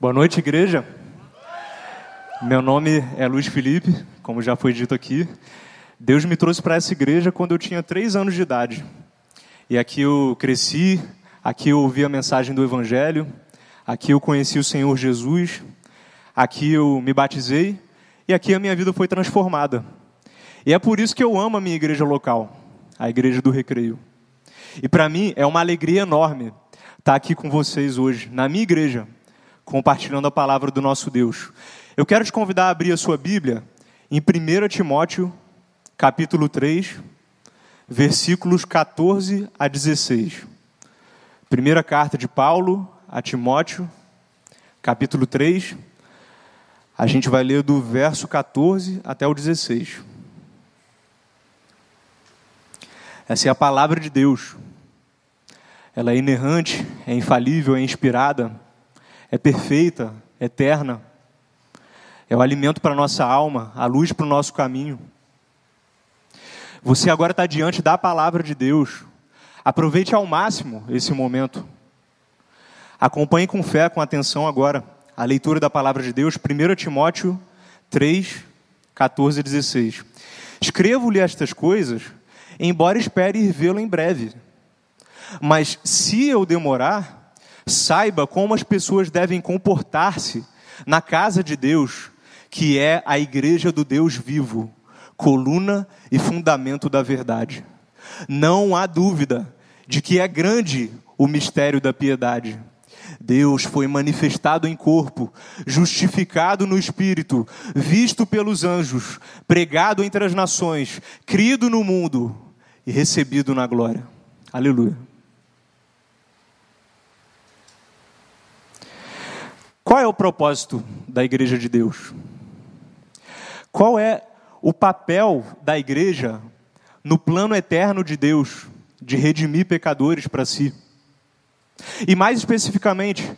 Boa noite, igreja. Meu nome é Luiz Felipe, como já foi dito aqui. Deus me trouxe para essa igreja quando eu tinha três anos de idade. E aqui eu cresci, aqui eu ouvi a mensagem do Evangelho, aqui eu conheci o Senhor Jesus, aqui eu me batizei e aqui a minha vida foi transformada. E é por isso que eu amo a minha igreja local, a Igreja do Recreio. E para mim é uma alegria enorme estar aqui com vocês hoje, na minha igreja, compartilhando a palavra do nosso Deus. Eu quero te convidar a abrir a sua Bíblia em 1 Timóteo, capítulo 3, versículos 14 a 16. Primeira carta de Paulo a Timóteo, capítulo 3. A gente vai ler do verso 14 até o 16. Essa é a palavra de Deus. Ela é inerrante, é infalível, é inspirada é perfeita, eterna. É o alimento para a nossa alma, a luz para o nosso caminho. Você agora está diante da palavra de Deus. Aproveite ao máximo esse momento. Acompanhe com fé, com atenção agora, a leitura da palavra de Deus, 1 Timóteo 3, 14 e 16. Escrevo-lhe estas coisas, embora espere ir vê-lo em breve. Mas se eu demorar, saiba como as pessoas devem comportar-se na casa de Deus, que é a igreja do Deus vivo, coluna e fundamento da verdade. Não há dúvida de que é grande o mistério da piedade. Deus foi manifestado em corpo, justificado no espírito, visto pelos anjos, pregado entre as nações, crido no mundo e recebido na glória. Aleluia. Qual é o propósito da igreja de Deus? Qual é o papel da igreja no plano eterno de Deus de redimir pecadores para si? E mais especificamente,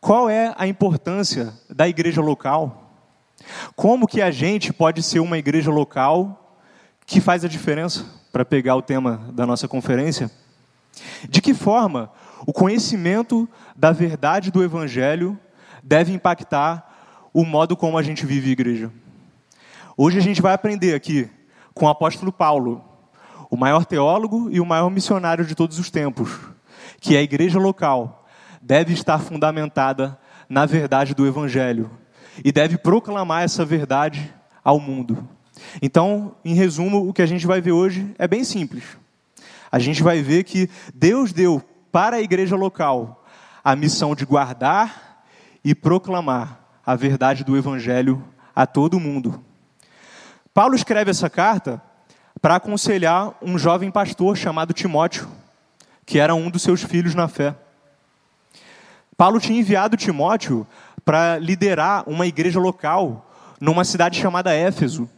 qual é a importância da igreja local? Como que a gente pode ser uma igreja local que faz a diferença, para pegar o tema da nossa conferência? De que forma o conhecimento da verdade do evangelho deve impactar o modo como a gente vive a igreja. Hoje a gente vai aprender aqui com o apóstolo Paulo, o maior teólogo e o maior missionário de todos os tempos, que a igreja local deve estar fundamentada na verdade do evangelho e deve proclamar essa verdade ao mundo. Então, em resumo, o que a gente vai ver hoje é bem simples. A gente vai ver que Deus deu para a igreja local a missão de guardar e proclamar a verdade do Evangelho a todo mundo. Paulo escreve essa carta para aconselhar um jovem pastor chamado Timóteo, que era um dos seus filhos na fé. Paulo tinha enviado Timóteo para liderar uma igreja local numa cidade chamada Éfeso.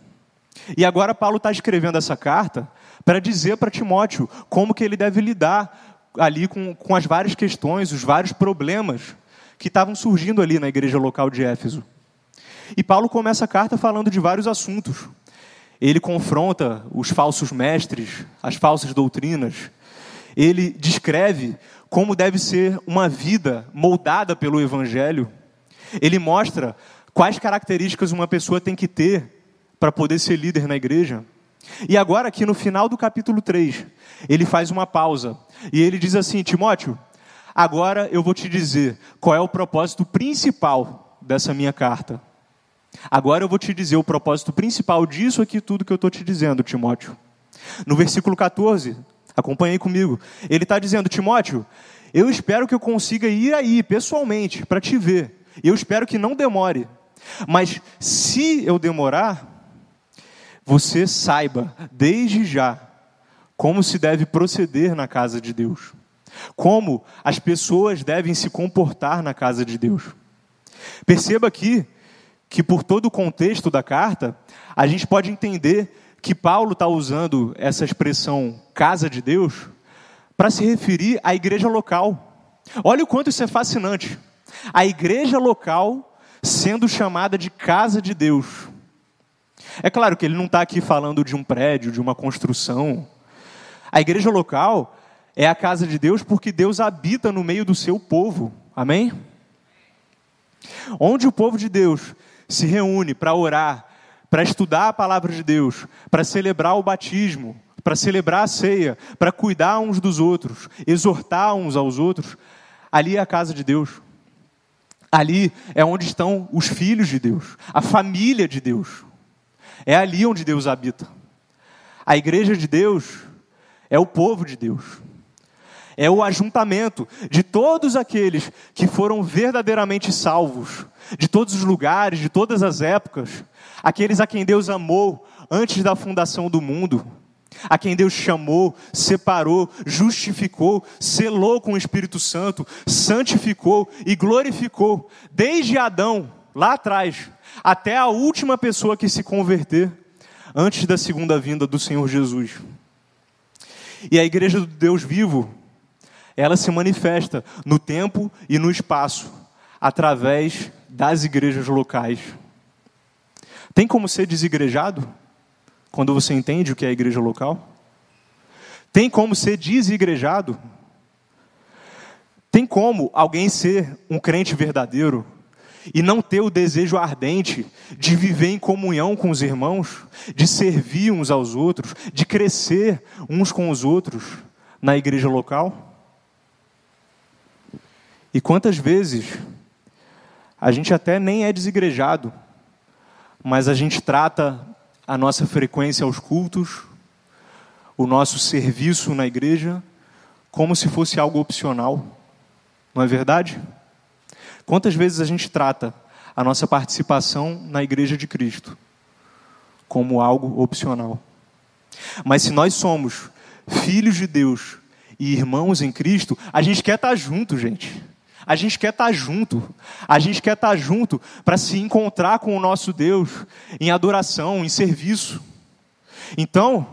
E agora Paulo está escrevendo essa carta para dizer para Timóteo como que ele deve lidar ali com, com as várias questões, os vários problemas que estavam surgindo ali na igreja local de Éfeso. E Paulo começa a carta falando de vários assuntos. Ele confronta os falsos mestres, as falsas doutrinas. Ele descreve como deve ser uma vida moldada pelo evangelho. Ele mostra quais características uma pessoa tem que ter para poder ser líder na igreja. E agora, aqui no final do capítulo 3, ele faz uma pausa e ele diz assim: Timóteo, Agora eu vou te dizer qual é o propósito principal dessa minha carta. Agora eu vou te dizer o propósito principal disso aqui, tudo que eu estou te dizendo, Timóteo. No versículo 14, acompanhei comigo. Ele está dizendo, Timóteo, eu espero que eu consiga ir aí pessoalmente para te ver. Eu espero que não demore. Mas se eu demorar, você saiba desde já como se deve proceder na casa de Deus como as pessoas devem se comportar na casa de Deus. Perceba aqui que, por todo o contexto da carta, a gente pode entender que Paulo está usando essa expressão casa de Deus para se referir à igreja local. Olha o quanto isso é fascinante. A igreja local sendo chamada de casa de Deus. É claro que ele não está aqui falando de um prédio, de uma construção. A igreja local é a casa de Deus porque Deus habita no meio do seu povo. Amém? Onde o povo de Deus se reúne para orar, para estudar a palavra de Deus, para celebrar o batismo, para celebrar a ceia, para cuidar uns dos outros, exortar uns aos outros, ali é a casa de Deus. Ali é onde estão os filhos de Deus, a família de Deus. É ali onde Deus habita. A igreja de Deus é o povo de Deus. É o ajuntamento de todos aqueles que foram verdadeiramente salvos, de todos os lugares, de todas as épocas, aqueles a quem Deus amou antes da fundação do mundo, a quem Deus chamou, separou, justificou, selou com o Espírito Santo, santificou e glorificou, desde Adão, lá atrás, até a última pessoa que se converter, antes da segunda vinda do Senhor Jesus. E a igreja do Deus vivo, ela se manifesta no tempo e no espaço, através das igrejas locais. Tem como ser desigrejado? Quando você entende o que é a igreja local? Tem como ser desigrejado? Tem como alguém ser um crente verdadeiro e não ter o desejo ardente de viver em comunhão com os irmãos, de servir uns aos outros, de crescer uns com os outros na igreja local? E quantas vezes a gente até nem é desigrejado, mas a gente trata a nossa frequência aos cultos, o nosso serviço na igreja, como se fosse algo opcional. Não é verdade? Quantas vezes a gente trata a nossa participação na igreja de Cristo como algo opcional? Mas se nós somos filhos de Deus e irmãos em Cristo, a gente quer estar junto, gente. A gente quer estar junto. A gente quer estar junto para se encontrar com o nosso Deus em adoração, em serviço. Então,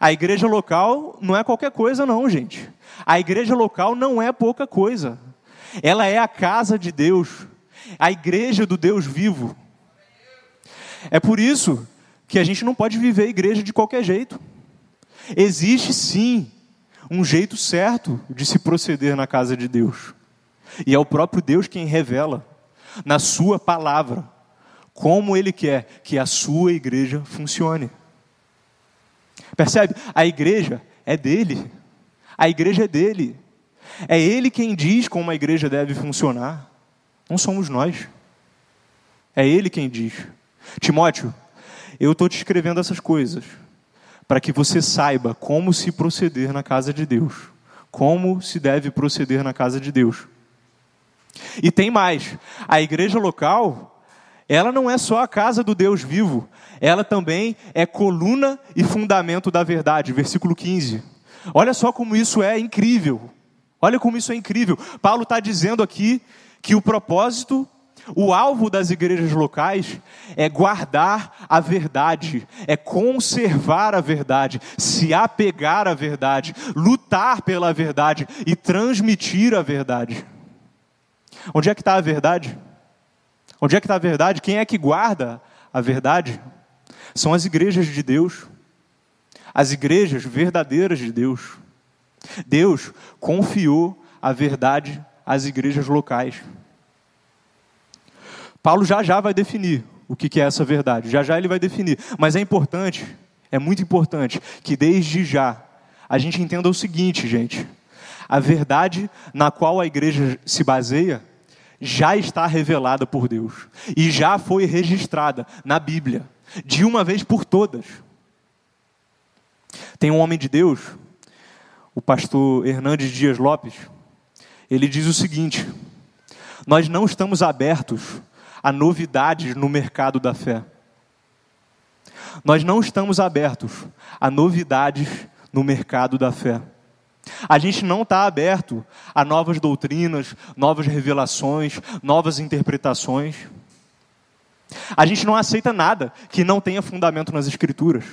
a igreja local não é qualquer coisa, não, gente. A igreja local não é pouca coisa. Ela é a casa de Deus, a igreja do Deus vivo. É por isso que a gente não pode viver a igreja de qualquer jeito. Existe sim um jeito certo de se proceder na casa de Deus. E é o próprio Deus quem revela, na Sua palavra, como Ele quer que a sua igreja funcione. Percebe? A igreja é dele. A igreja é dele. É Ele quem diz como a igreja deve funcionar. Não somos nós. É Ele quem diz. Timóteo, eu estou te escrevendo essas coisas para que você saiba como se proceder na casa de Deus. Como se deve proceder na casa de Deus. E tem mais: a igreja local, ela não é só a casa do Deus vivo, ela também é coluna e fundamento da verdade. Versículo 15. Olha só como isso é incrível. Olha como isso é incrível. Paulo está dizendo aqui que o propósito, o alvo das igrejas locais é guardar a verdade, é conservar a verdade, se apegar à verdade, lutar pela verdade e transmitir a verdade. Onde é que está a verdade? Onde é que está a verdade? Quem é que guarda a verdade? São as igrejas de Deus, as igrejas verdadeiras de Deus. Deus confiou a verdade às igrejas locais. Paulo já já vai definir o que é essa verdade, já já ele vai definir, mas é importante, é muito importante que desde já a gente entenda o seguinte, gente: a verdade na qual a igreja se baseia já está revelada por Deus e já foi registrada na Bíblia, de uma vez por todas. Tem um homem de Deus, o pastor Hernandes Dias Lopes, ele diz o seguinte: Nós não estamos abertos a novidades no mercado da fé. Nós não estamos abertos a novidades no mercado da fé. A gente não está aberto a novas doutrinas, novas revelações, novas interpretações. A gente não aceita nada que não tenha fundamento nas Escrituras.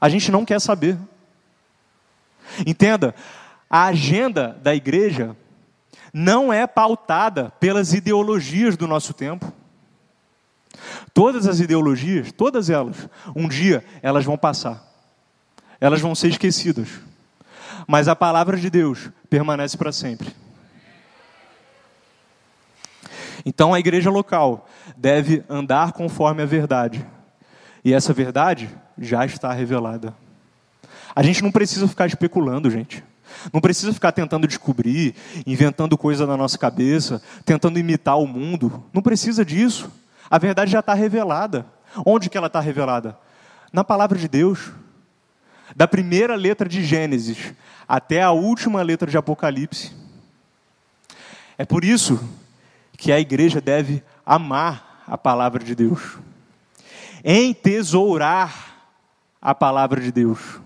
A gente não quer saber. Entenda, a agenda da igreja não é pautada pelas ideologias do nosso tempo. Todas as ideologias, todas elas, um dia elas vão passar. Elas vão ser esquecidas mas a palavra de Deus permanece para sempre. Então a igreja local deve andar conforme a verdade. E essa verdade já está revelada. A gente não precisa ficar especulando, gente. Não precisa ficar tentando descobrir, inventando coisa na nossa cabeça, tentando imitar o mundo. Não precisa disso. A verdade já está revelada. Onde que ela está revelada? Na palavra de Deus. Da primeira letra de Gênesis até a última letra de Apocalipse. É por isso que a igreja deve amar a palavra de Deus, entesourar a palavra de Deus,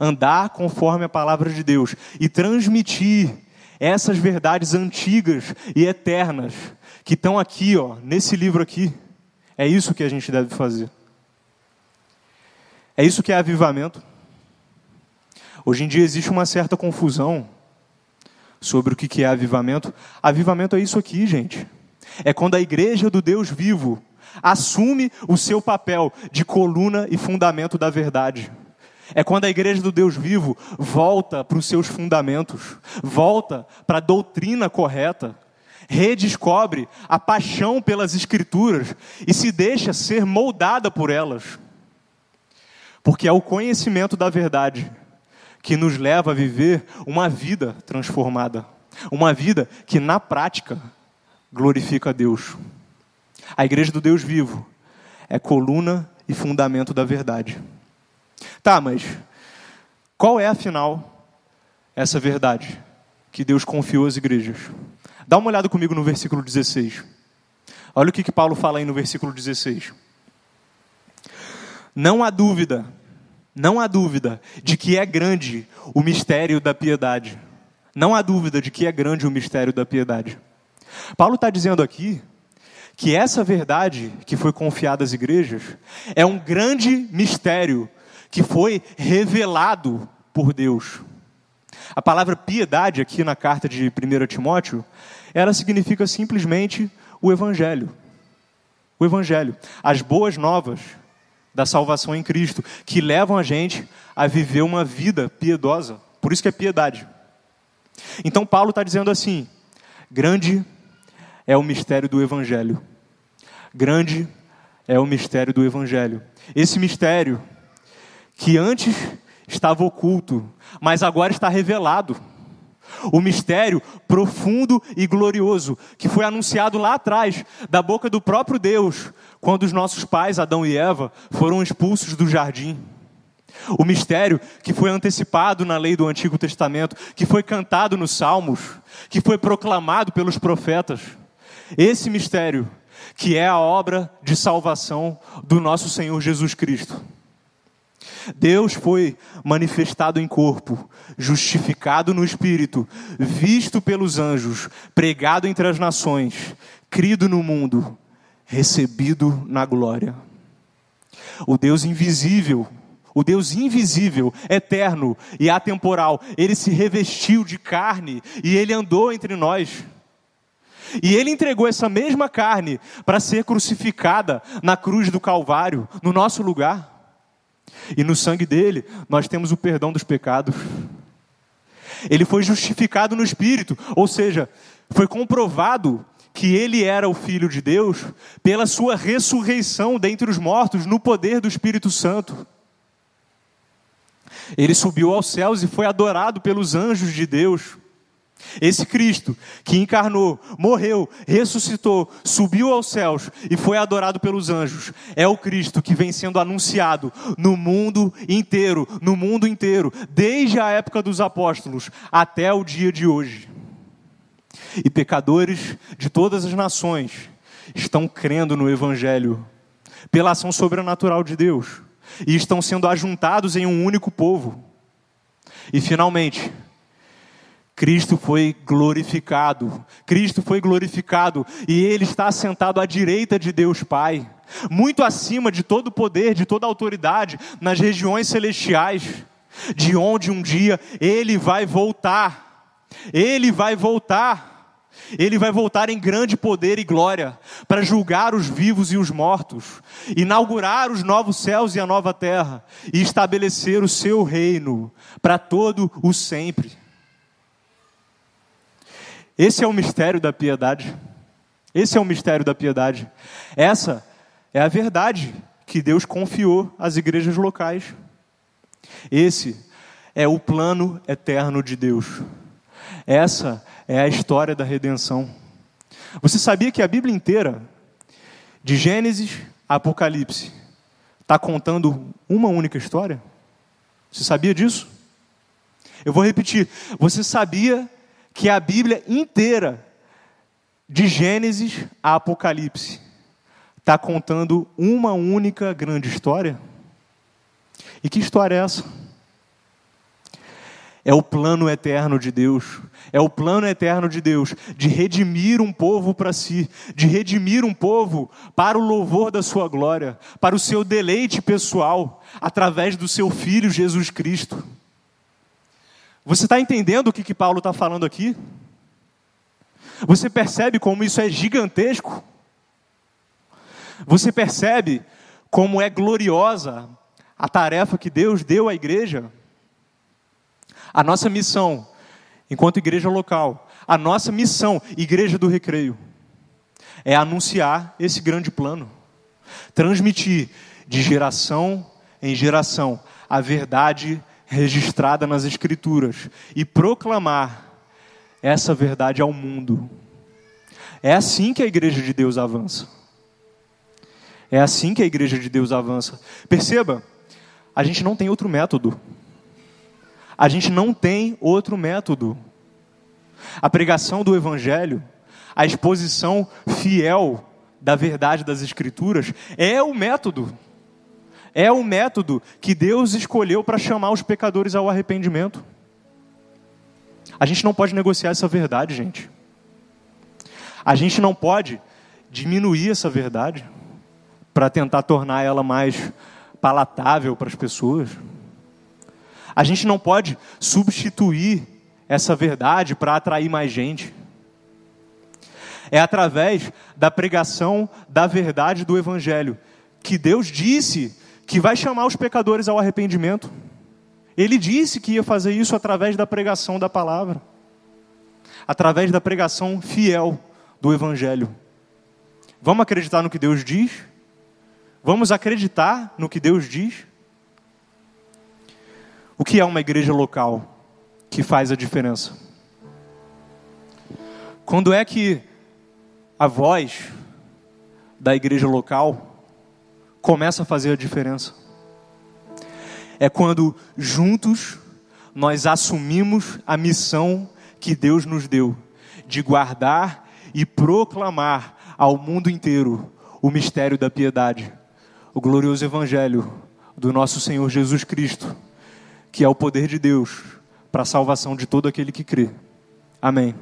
andar conforme a palavra de Deus e transmitir essas verdades antigas e eternas que estão aqui, ó, nesse livro aqui. É isso que a gente deve fazer. É isso que é avivamento. Hoje em dia existe uma certa confusão sobre o que é avivamento. Avivamento é isso aqui, gente. É quando a igreja do Deus vivo assume o seu papel de coluna e fundamento da verdade. É quando a igreja do Deus vivo volta para os seus fundamentos, volta para a doutrina correta, redescobre a paixão pelas Escrituras e se deixa ser moldada por elas. Porque é o conhecimento da verdade que nos leva a viver uma vida transformada, uma vida que na prática glorifica a Deus. A igreja do Deus vivo é coluna e fundamento da verdade. Tá, mas qual é afinal essa verdade que Deus confiou às igrejas? Dá uma olhada comigo no versículo 16. Olha o que, que Paulo fala aí no versículo 16. Não há dúvida não há dúvida de que é grande o mistério da piedade. Não há dúvida de que é grande o mistério da piedade. Paulo está dizendo aqui que essa verdade que foi confiada às igrejas é um grande mistério que foi revelado por Deus. A palavra piedade aqui na carta de 1 Timóteo, ela significa simplesmente o evangelho. O evangelho, as boas novas da salvação em Cristo, que levam a gente a viver uma vida piedosa. Por isso que é piedade. Então Paulo está dizendo assim: grande é o mistério do Evangelho. Grande é o mistério do Evangelho. Esse mistério que antes estava oculto, mas agora está revelado. O mistério profundo e glorioso que foi anunciado lá atrás, da boca do próprio Deus, quando os nossos pais, Adão e Eva, foram expulsos do jardim. O mistério que foi antecipado na lei do Antigo Testamento, que foi cantado nos Salmos, que foi proclamado pelos profetas. Esse mistério, que é a obra de salvação do nosso Senhor Jesus Cristo. Deus foi manifestado em corpo, justificado no espírito, visto pelos anjos, pregado entre as nações, crido no mundo, recebido na glória. O Deus invisível, o Deus invisível, eterno e atemporal, ele se revestiu de carne e ele andou entre nós. E ele entregou essa mesma carne para ser crucificada na cruz do Calvário, no nosso lugar. E no sangue dele, nós temos o perdão dos pecados. Ele foi justificado no Espírito, ou seja, foi comprovado que ele era o Filho de Deus pela sua ressurreição dentre os mortos no poder do Espírito Santo. Ele subiu aos céus e foi adorado pelos anjos de Deus. Esse Cristo que encarnou, morreu, ressuscitou, subiu aos céus e foi adorado pelos anjos, é o Cristo que vem sendo anunciado no mundo inteiro, no mundo inteiro, desde a época dos apóstolos até o dia de hoje. E pecadores de todas as nações estão crendo no Evangelho pela ação sobrenatural de Deus e estão sendo ajuntados em um único povo. E finalmente, Cristo foi glorificado. Cristo foi glorificado e ele está sentado à direita de Deus Pai, muito acima de todo poder, de toda autoridade nas regiões celestiais, de onde um dia ele vai voltar. Ele vai voltar. Ele vai voltar em grande poder e glória para julgar os vivos e os mortos, inaugurar os novos céus e a nova terra e estabelecer o seu reino para todo o sempre. Esse é o mistério da piedade. Esse é o mistério da piedade. Essa é a verdade que Deus confiou às igrejas locais. Esse é o plano eterno de Deus. Essa é a história da redenção. Você sabia que a Bíblia inteira, de Gênesis a Apocalipse, está contando uma única história? Você sabia disso? Eu vou repetir. Você sabia que a Bíblia inteira, de Gênesis a Apocalipse, está contando uma única grande história? E que história é essa? É o plano eterno de Deus. É o plano eterno de Deus de redimir um povo para si, de redimir um povo para o louvor da sua glória, para o seu deleite pessoal, através do seu Filho Jesus Cristo. Você está entendendo o que, que Paulo está falando aqui? Você percebe como isso é gigantesco? Você percebe como é gloriosa a tarefa que Deus deu à igreja? A nossa missão, enquanto igreja local, a nossa missão, igreja do recreio, é anunciar esse grande plano, transmitir de geração em geração a verdade registrada nas Escrituras e proclamar essa verdade ao mundo. É assim que a igreja de Deus avança. É assim que a igreja de Deus avança. Perceba, a gente não tem outro método. A gente não tem outro método. A pregação do Evangelho, a exposição fiel da verdade das Escrituras, é o método. É o método que Deus escolheu para chamar os pecadores ao arrependimento. A gente não pode negociar essa verdade, gente. A gente não pode diminuir essa verdade para tentar tornar ela mais palatável para as pessoas. A gente não pode substituir essa verdade para atrair mais gente. É através da pregação da verdade do Evangelho que Deus disse que vai chamar os pecadores ao arrependimento. Ele disse que ia fazer isso através da pregação da palavra, através da pregação fiel do Evangelho. Vamos acreditar no que Deus diz? Vamos acreditar no que Deus diz? O que é uma igreja local que faz a diferença? Quando é que a voz da igreja local começa a fazer a diferença? É quando juntos nós assumimos a missão que Deus nos deu de guardar e proclamar ao mundo inteiro o mistério da piedade, o glorioso evangelho do nosso Senhor Jesus Cristo que é o poder de Deus para a salvação de todo aquele que crê. Amém.